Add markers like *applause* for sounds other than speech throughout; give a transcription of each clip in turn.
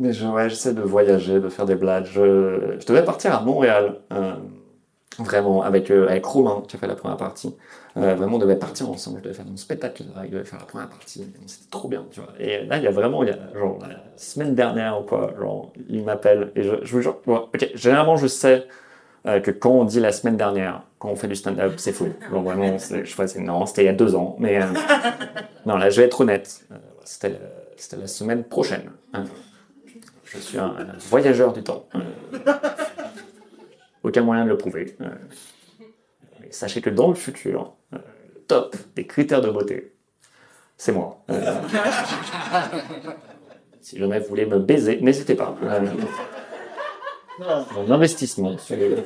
Mais je, ouais, j'essaie de voyager, de faire des blagues. Je, je devais partir à Montréal, euh, vraiment, avec, euh, avec Romain, qui a fait la première partie. Euh, vraiment, on devait partir ensemble. Je devais faire un spectacle, il devait faire la première partie. C'était trop bien, tu vois. Et là, il y a vraiment, il y a, genre, la semaine dernière ou quoi, genre, il m'appelle. Et je, je vous jure, ok, généralement, je sais euh, que quand on dit la semaine dernière, quand on fait du stand-up, c'est faux. *laughs* Genre, vraiment, je crois que c'est non, c'était il y a deux ans. Mais *laughs* non, là, je vais être honnête. C'était la semaine prochaine. hein. Je suis un, voyageur du temps. Euh, aucun moyen de le prouver. Euh, mais sachez que dans le futur, euh, le top des critères de beauté, c'est moi. Euh, *laughs* si jamais vous voulez me baiser, n'hésitez pas. Euh, mon investissement sur les.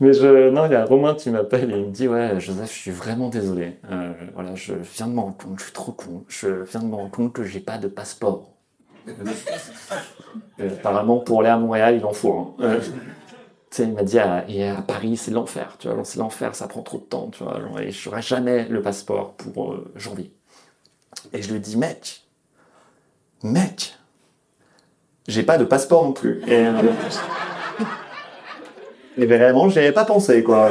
Mais je, non, il y a Romain qui m'appelle et il me dit Ouais, Joseph, je suis vraiment désolé. Euh, voilà, je viens de me rendre compte, je suis trop con. Je viens de me rendre compte que j'ai pas de passeport. Euh, apparemment, pour aller à Montréal, il en faut. un. Euh, tu sais, il m'a dit à, à Paris, c'est l'enfer. Tu vois, c'est l'enfer, ça prend trop de temps. Tu vois, et je n'aurai jamais le passeport pour euh, janvier. Et je lui dis Mec, mec, j'ai pas de passeport non plus. Euh, et vraiment, j'y avais pas pensé, quoi.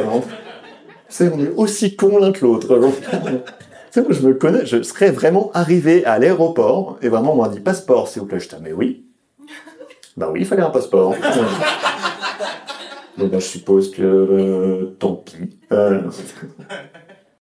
on est aussi cons l'un que l'autre. je me connais, je serais vraiment arrivé à l'aéroport et vraiment, on m'a dit passeport, s'il vous plaît. Je dis, mais oui. Bah oui, il fallait un passeport. Donc, bah, je suppose que euh, tant pis. Euh,